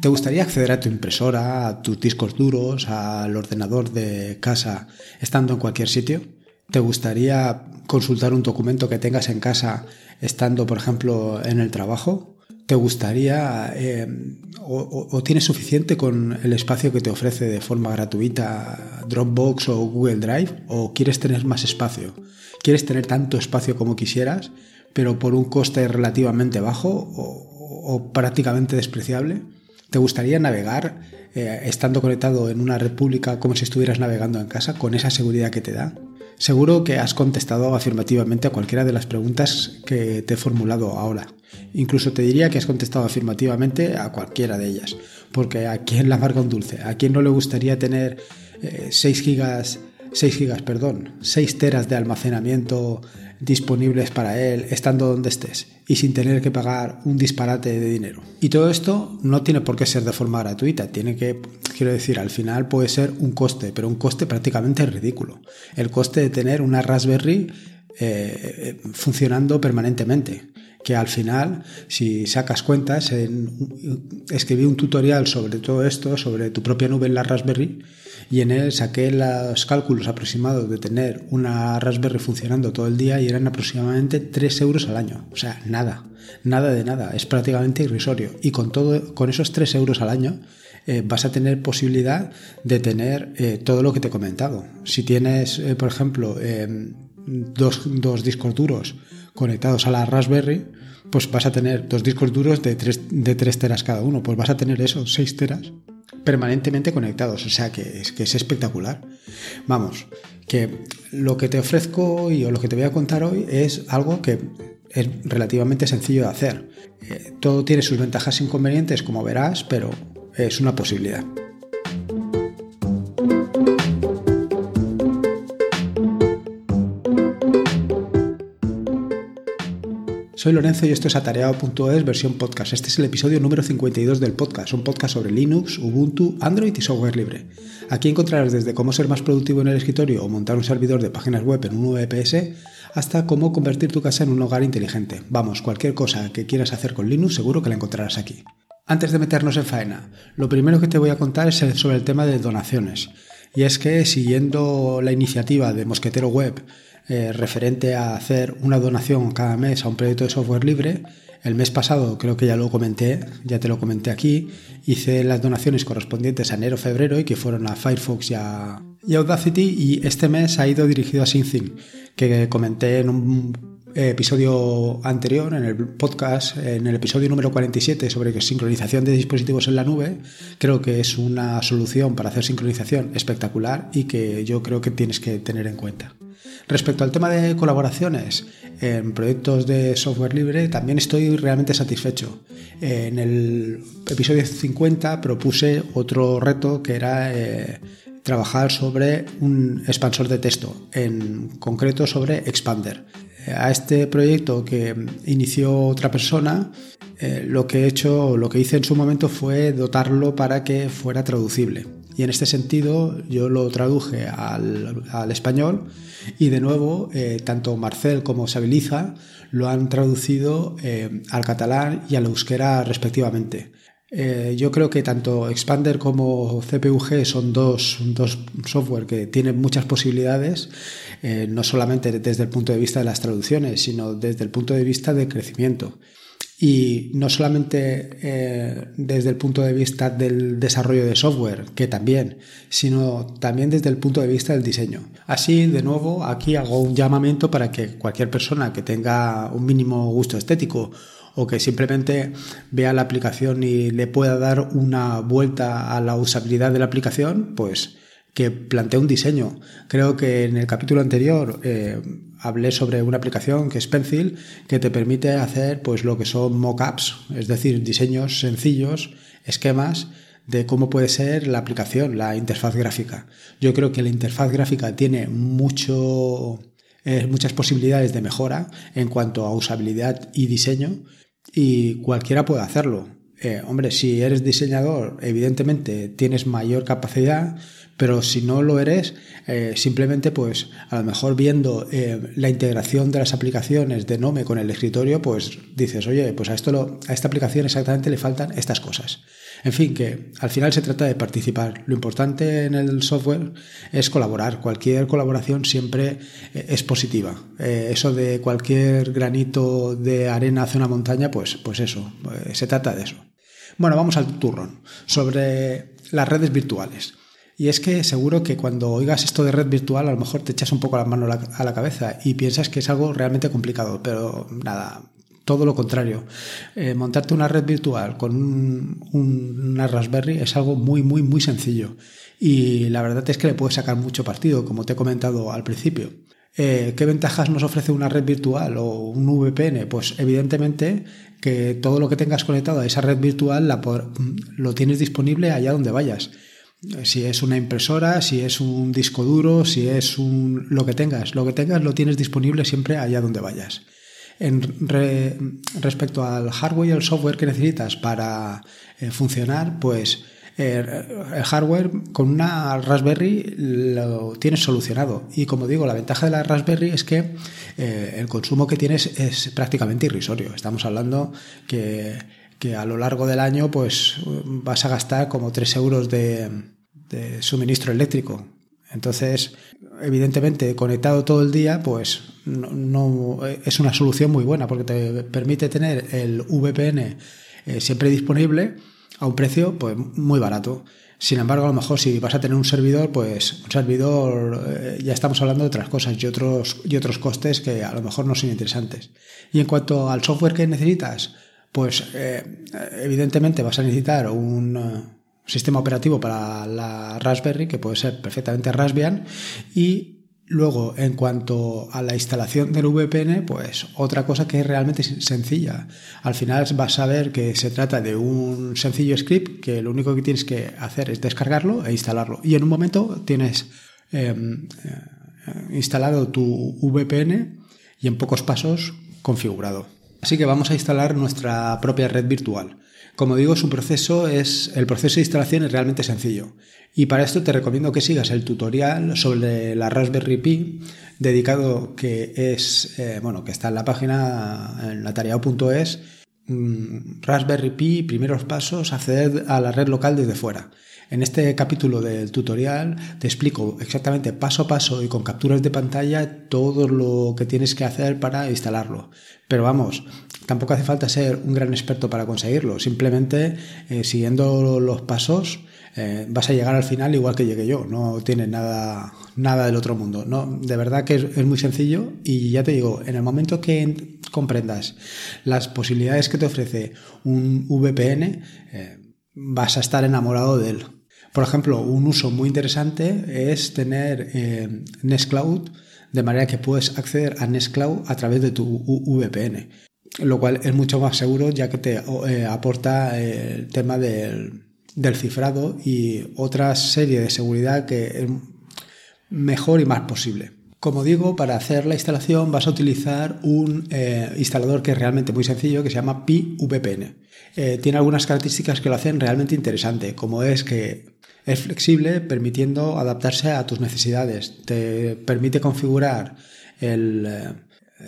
¿Te gustaría acceder a tu impresora, a tus discos duros, al ordenador de casa estando en cualquier sitio? ¿Te gustaría consultar un documento que tengas en casa estando, por ejemplo, en el trabajo? ¿Te gustaría eh, o, tienes suficiente con el espacio que te ofrece de forma gratuita Dropbox o Google Drive? ¿O quieres tener más espacio? ¿Quieres tener tanto espacio como quisieras, pero por un coste relativamente bajo o prácticamente despreciable? ¿Te gustaría navegar eh, estando conectado en una red pública como si estuvieras navegando en casa con esa seguridad que te da? Seguro que has contestado afirmativamente a cualquiera de las preguntas que te he formulado ahora. Incluso te diría que has contestado afirmativamente a cualquiera de ellas, porque a quién la marca un dulce, a quién no le gustaría tener 6 eh, gigas, 6 gigas, perdón, 6 teras de almacenamiento disponibles para él estando donde estés y sin tener que pagar un disparate de dinero. Y todo esto no tiene por qué ser de forma gratuita, tiene que, quiero decir, al final puede ser un coste, pero un coste prácticamente ridículo. El coste de tener una Raspberry eh, funcionando permanentemente que al final, si sacas cuentas, en, escribí un tutorial sobre todo esto, sobre tu propia nube en la Raspberry, y en él saqué los cálculos aproximados de tener una Raspberry funcionando todo el día y eran aproximadamente 3 euros al año. O sea, nada, nada de nada, es prácticamente irrisorio. Y con, todo, con esos 3 euros al año eh, vas a tener posibilidad de tener eh, todo lo que te he comentado. Si tienes, eh, por ejemplo, dos, dos discos duros, conectados a la Raspberry, pues vas a tener dos discos duros de 3, de teras cada uno, pues vas a tener esos 6 teras permanentemente conectados, o sea que es, que es espectacular. Vamos, que lo que te ofrezco y o lo que te voy a contar hoy es algo que es relativamente sencillo de hacer. Eh, todo tiene sus ventajas e inconvenientes, como verás, pero es una posibilidad. Soy Lorenzo y esto es atareado.es versión podcast. Este es el episodio número 52 del podcast, un podcast sobre Linux, Ubuntu, Android y software libre. Aquí encontrarás desde cómo ser más productivo en el escritorio o montar un servidor de páginas web en un VPS hasta cómo convertir tu casa en un hogar inteligente. Vamos, cualquier cosa que quieras hacer con Linux seguro que la encontrarás aquí. Antes de meternos en faena, lo primero que te voy a contar es sobre el tema de donaciones. Y es que siguiendo la iniciativa de Mosquetero Web, eh, referente a hacer una donación cada mes a un proyecto de software libre. El mes pasado, creo que ya lo comenté, ya te lo comenté aquí, hice las donaciones correspondientes a enero-febrero y que fueron a Firefox y a, Audacity y este mes ha ido dirigido a SyncThing, que comenté en un episodio anterior, en el podcast, en el episodio número 47 sobre sincronización de dispositivos en la nube, creo que es una solución para hacer sincronización espectacular y que yo creo que tienes que tener en cuenta. Respecto al tema de colaboraciones en proyectos de software libre, también estoy realmente satisfecho. En el episodio 50 propuse otro reto que era eh, trabajar sobre un expansor de texto, en concreto sobre Expander. A este proyecto que inició otra persona, eh, lo que he hecho, lo que hice en su momento fue dotarlo para que fuera traducible. Y en este sentido yo lo traduje al, español y de nuevo eh, tanto Marcel como Sabiliza lo han traducido eh, al catalán y al euskera respectivamente. Eh, yo creo que tanto Expander como CPUG son dos, dos software que tienen muchas posibilidades, no solamente desde el punto de vista de las traducciones, sino desde el punto de vista del crecimiento y no solamente eh, desde el punto de vista del desarrollo de software, que también, sino también desde el punto de vista del diseño. Así, de nuevo, aquí hago un llamamiento para que cualquier persona que tenga un mínimo gusto estético o que simplemente vea la aplicación y le pueda dar una vuelta a la usabilidad de la aplicación, pues que plantee un diseño. Creo que en el capítulo anterior eh, hablé sobre una aplicación que es Pencil que te permite hacer pues lo que son mockups, es decir, diseños sencillos, esquemas de cómo puede ser la aplicación, la interfaz gráfica. Yo creo que la interfaz gráfica tiene mucho, eh, muchas posibilidades de mejora en cuanto a usabilidad y diseño y cualquiera puede hacerlo. Eh, hombre, si eres diseñador, evidentemente tienes mayor capacidad, pero si no lo eres, eh, simplemente pues a lo mejor viendo la integración de las aplicaciones de Nome con el escritorio, pues dices, oye, pues a, esto a esta aplicación exactamente le faltan estas cosas. En fin, que al final se trata de participar. Lo importante en el software es colaborar. Cualquier colaboración siempre eh, es positiva. Eh, eso de cualquier granito de arena hacia una montaña, pues, pues eso, eh, se trata de eso. Bueno, vamos al turrón. Sobre las redes virtuales. Y es que seguro que cuando oigas esto de red virtual a lo mejor te echas un poco la mano a la cabeza y piensas que es algo realmente complicado, pero nada, todo lo contrario. Eh, montarte una red virtual con un, una Raspberry es algo muy, muy, muy sencillo. Y la verdad es que le puedes sacar mucho partido, como te he comentado al principio. Eh, ¿Qué ventajas nos ofrece una red virtual o un VPN? Pues evidentemente que todo lo que tengas conectado a esa red virtual lo tienes disponible allá donde vayas. Si es una impresora, si es un disco duro, si es un lo que tengas, lo que tengas lo tienes disponible siempre allá donde vayas. En respecto al hardware y el software que necesitas para eh, funcionar, pues eh, el hardware con una Raspberry lo tienes solucionado. Y como digo, la ventaja de la Raspberry es que eh, el consumo que tienes es prácticamente irrisorio. Estamos hablando que, que, a lo largo del año pues vas a gastar como 3 euros de suministro eléctrico. Entonces, evidentemente, conectado todo el día, pues no, es una solución muy buena porque te permite tener el VPN eh, siempre disponible a un precio pues muy barato. Sin embargo, a lo mejor si vas a tener un servidor, pues un servidor eh, ya estamos hablando de otras cosas y otros y otros costes que a lo mejor no son interesantes. Y en cuanto al software que necesitas, pues eh, evidentemente vas a necesitar un sistema operativo para la Raspberry, que puede ser perfectamente Raspbian, y Luego, en cuanto a la instalación del VPN, pues otra cosa que es realmente sencilla. Al final vas a ver que se trata de un sencillo script que lo único que tienes que hacer es descargarlo e instalarlo. Y en un momento tienes em, eh, instalado tu VPN y en pocos pasos configurado. Así que vamos a instalar nuestra propia red virtual. Como digo, su proceso es, el proceso de instalación es realmente sencillo. Y para esto te recomiendo que sigas el tutorial sobre la Raspberry Pi dedicado que es, eh, bueno, que está en la página en mm, Raspberry Pi, primeros pasos, acceder a la red local desde fuera. En este capítulo del tutorial te explico exactamente paso a paso y con capturas de pantalla todo lo que tienes que hacer para instalarlo. Pero vamos, tampoco hace falta ser un gran experto para conseguirlo. Simplemente eh, siguiendo los pasos eh, vas a llegar al final igual que llegué yo. No tiene nada, nada del otro mundo. No, de verdad que es, muy sencillo y ya te digo, en el momento que comprendas las posibilidades que te ofrece un VPN, eh, vas a estar enamorado de él. Por ejemplo, un uso muy interesante es tener eh, Nextcloud, de manera que puedes acceder a Nextcloud a través de tu VPN, lo cual es mucho más seguro ya que te eh, aporta el tema del, cifrado y otra serie de seguridad que es mejor y más posible. Como digo, para hacer la instalación vas a utilizar un eh, instalador que es realmente muy sencillo, que se llama PiVPN. tiene algunas características que lo hacen realmente interesante, como es que es flexible, permitiendo adaptarse a tus necesidades. Te permite configurar el, eh,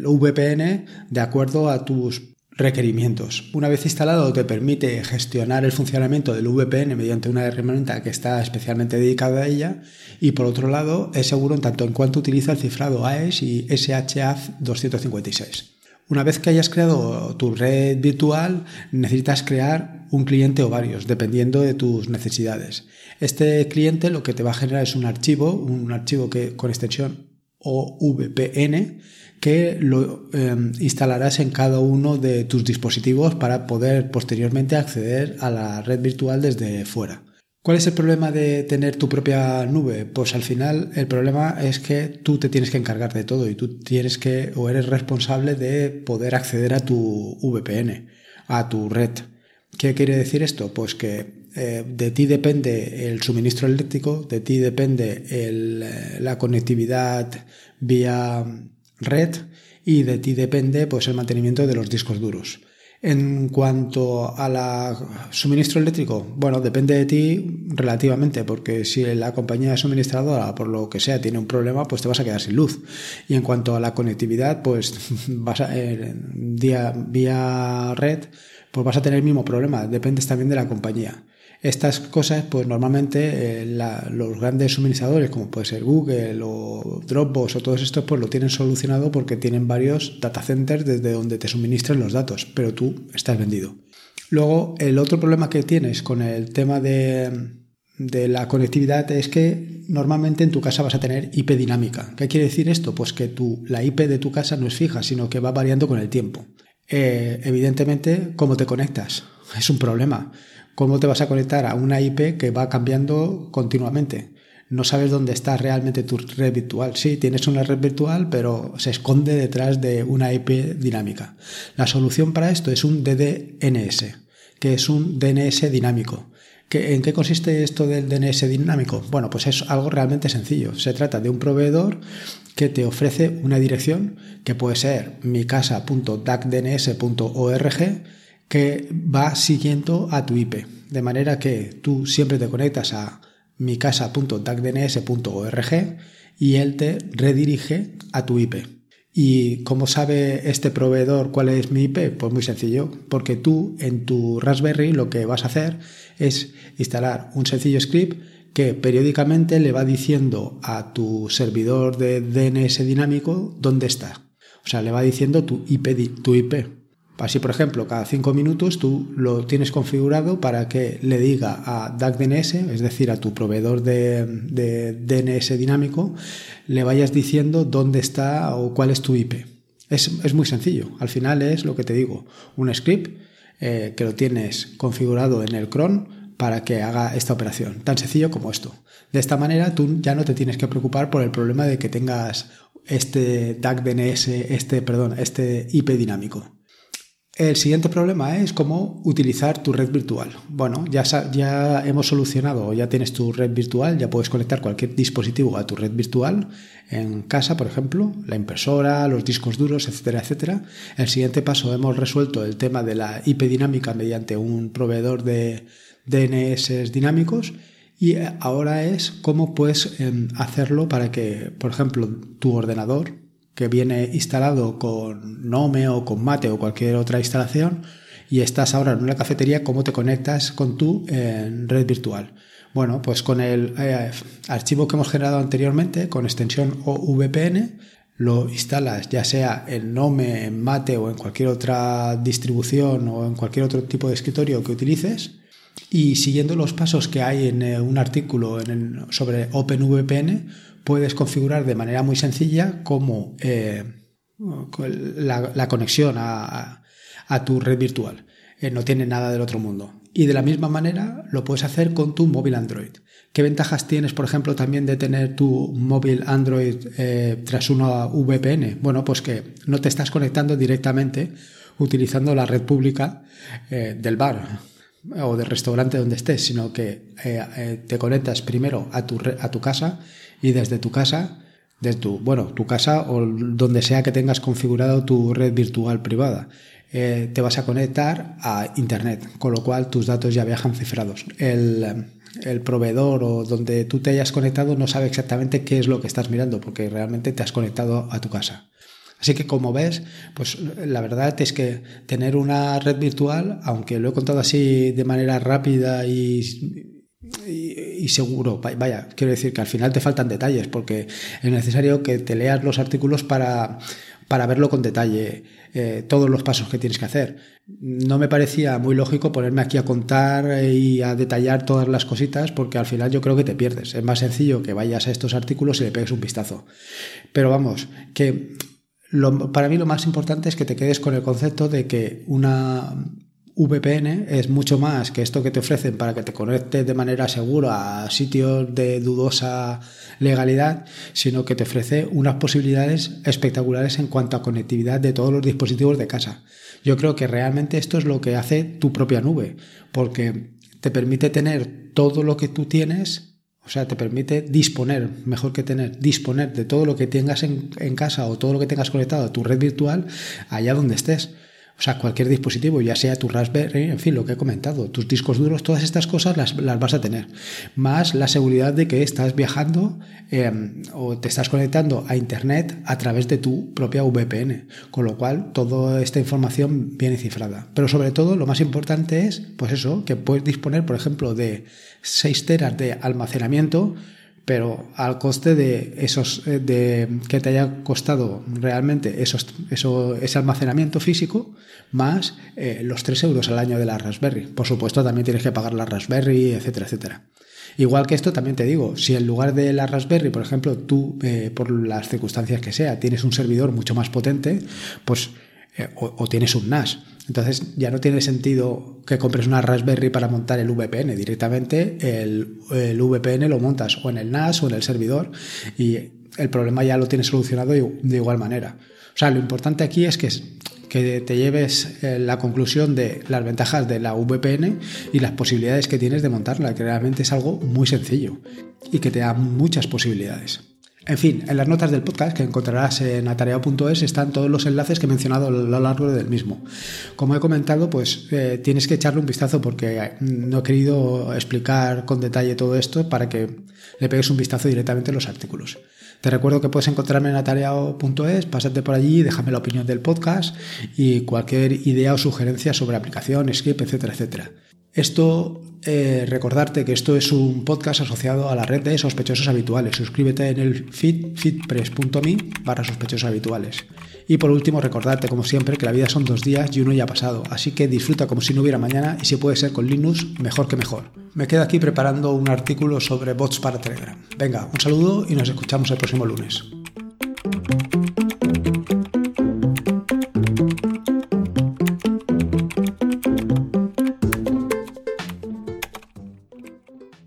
VPN de acuerdo a tus requerimientos. Una vez instalado te permite gestionar el funcionamiento del VPN mediante una herramienta que está especialmente dedicada a ella y por otro lado es seguro en tanto en cuanto utiliza el cifrado AES y SHA 256. Una vez que hayas creado tu red virtual, necesitas crear un cliente o varios, dependiendo de tus necesidades. Este cliente lo que te va a generar es un archivo, un archivo que con extensión OVPN, que lo em, instalarás en cada uno de tus dispositivos para poder posteriormente acceder a la red virtual desde fuera. ¿Cuál es el problema de tener tu propia nube? Pues al final el problema es que tú te tienes que encargar de todo y tú tienes que o eres responsable de poder acceder a tu VPN, a tu red. ¿Qué quiere decir esto? Pues que eh, de ti depende el suministro eléctrico, de ti depende eh, la conectividad vía red y de ti depende pues el mantenimiento de los discos duros. En cuanto a la suministro eléctrico, bueno, depende de ti relativamente, porque si la compañía suministradora, por lo que sea, tiene un problema, pues te vas a quedar sin luz. Y en cuanto a la conectividad, pues vas a, vía, vía red, pues vas a tener el mismo problema, dependes también de la compañía. Estas cosas, pues normalmente eh, los grandes suministradores, como puede ser Google o Dropbox o todos estos, pues lo tienen solucionado porque tienen varios data centers desde donde te suministran los datos, pero tú estás vendido. Luego, el otro problema que tienes con el tema de, la conectividad es que normalmente en tu casa vas a tener IP dinámica. ¿Qué quiere decir esto? Pues que la IP de tu casa no es fija, sino que va variando con el tiempo. Eh, evidentemente, ¿cómo te conectas? Es un problema. ¿Cómo te vas a conectar a una IP que va cambiando continuamente? No sabes dónde está realmente tu red virtual. Sí, tienes una red virtual, pero se esconde detrás de una IP dinámica. La solución para esto es un DDNS, que es un DNS dinámico. ¿En qué consiste esto del DNS dinámico? Bueno, pues es algo realmente sencillo. Se trata de un proveedor que te ofrece una dirección que puede ser micasa.dacdns.org que va siguiendo a tu IP. De manera que tú siempre te conectas a micasa.dacdns.org y él te redirige a tu IP. ¿Y cómo sabe este proveedor cuál es mi IP? Pues muy sencillo, porque tú en tu Raspberry lo que vas a hacer es instalar un sencillo script que periódicamente le va diciendo a tu servidor de DNS dinámico dónde está. O sea, le va diciendo tu IP. Tu IP. Así, por ejemplo, cada cinco minutos tú lo tienes configurado para que le diga a DACDNS, es decir, a tu proveedor de, DNS dinámico, le vayas diciendo dónde está o cuál es tu IP. Es, muy sencillo. Al final es lo que te digo, un script eh, que lo tienes configurado en el cron para que haga esta operación. Tan sencillo como esto. De esta manera tú ya no te tienes que preocupar por el problema de que tengas este DACDNS, este, perdón, este IP dinámico. El siguiente problema es cómo utilizar tu red virtual. Bueno, ya, hemos solucionado, ya tienes tu red virtual, ya puedes conectar cualquier dispositivo a tu red virtual en casa, por ejemplo, la impresora, los discos duros, etcétera, etcétera. El siguiente paso hemos resuelto el tema de la IP dinámica mediante un proveedor de DNS dinámicos y ahora es cómo puedes em, hacerlo para que, por ejemplo, tu ordenador que viene instalado con Nome o con Mate o cualquier otra instalación y estás ahora en una cafetería, ¿cómo te conectas con tu red virtual? Bueno, pues con el eh, archivo que hemos generado anteriormente, con extensión OVPN, lo instalas ya sea en Nome, en Mate o en cualquier otra distribución o en cualquier otro tipo de escritorio que utilices y siguiendo los pasos que hay en eh, un artículo sobre OpenVPN, puedes configurar de manera muy sencilla como eh, la, conexión a, tu red virtual. Eh, no tiene nada del otro mundo. Y de la misma manera lo puedes hacer con tu móvil Android. ¿Qué ventajas tienes, por ejemplo, también de tener tu móvil Android tras una VPN? Bueno, pues que no te estás conectando directamente utilizando la red pública del bar o del restaurante donde estés, sino que eh, eh, te conectas primero a tu, a tu casa y desde tu casa, desde tu, bueno, tu casa o donde sea que tengas configurado tu red virtual privada, eh, te vas a conectar a Internet, con lo cual tus datos ya viajan cifrados. El, el proveedor o donde tú te hayas conectado no sabe exactamente qué es lo que estás mirando, porque realmente te has conectado a tu casa. Así que como ves, pues la verdad es que tener una red virtual, aunque lo he contado así de manera rápida y, seguro, vaya, quiero decir que al final te faltan detalles porque es necesario que te leas los artículos para, para verlo con detalle, eh, todos los pasos que tienes que hacer. No me parecía muy lógico ponerme aquí a contar y a detallar todas las cositas porque al final yo creo que te pierdes. Es más sencillo que vayas a estos artículos y le pegues un vistazo. Pero vamos, que para mí lo más importante es que te quedes con el concepto de que una VPN es mucho más que esto que te ofrecen para que te conectes de manera segura a sitios de dudosa legalidad, sino que te ofrece unas posibilidades espectaculares en cuanto a conectividad de todos los dispositivos de casa. Yo creo que realmente esto es lo que hace tu propia nube, porque te permite tener todo lo que tú tienes o sea, te permite disponer, mejor que tener, disponer de todo lo que tengas en, casa o todo lo que tengas conectado a tu red virtual allá donde estés. Sea, cualquier dispositivo, ya sea tu Raspberry, en fin, lo que he comentado, tus discos duros, todas estas cosas las, vas a tener. Más la seguridad de que estás viajando em, o te estás conectando a Internet a través de tu propia VPN. Con lo cual, toda esta información viene cifrada. Pero sobre todo, lo más importante es, pues eso, que puedes disponer, por ejemplo, de 6 teras de almacenamiento pero al coste de esos eh, de que te haya costado realmente esos, eso, ese almacenamiento físico más eh, los 3 euros al año de la Raspberry. Por supuesto, también tienes que pagar la Raspberry, etcétera, etcétera. Igual que esto, también te digo, si en lugar de la Raspberry, por ejemplo, tú, eh, por las circunstancias que sea, tienes un servidor mucho más potente, pues o, tienes un NAS. Entonces ya no tiene sentido que compres una Raspberry para montar el VPN. Directamente el, VPN lo montas o en el NAS o en el servidor y el problema ya lo tienes solucionado de igual manera. O sea, lo importante aquí es que, que te lleves eh, la conclusión de las ventajas de la VPN y las posibilidades que tienes de montarla, que realmente es algo muy sencillo y que te da muchas posibilidades. En fin, en las notas del podcast que encontrarás en atareado.es están todos los enlaces que he mencionado a lo largo del mismo. Como he comentado, pues eh, tienes que echarle un vistazo porque no he querido explicar con detalle todo esto para que le pegues un vistazo directamente en los artículos. Te recuerdo que puedes encontrarme en atareado.es, pásate por allí, déjame la opinión del podcast y cualquier idea o sugerencia sobre aplicación, script, etcétera, etcétera. Esto, eh, recordarte que esto es un podcast asociado a la red de sospechosos habituales. Suscríbete en el feed, feedpress.me barra sospechosos habituales. Y por último, recordarte, como siempre, que la vida son dos días y uno ya ha pasado. Así que disfruta como si no hubiera mañana y si puede ser con Linux, mejor que mejor. Me quedo aquí preparando un artículo sobre bots para Telegram. Venga, un saludo y nos escuchamos el próximo lunes.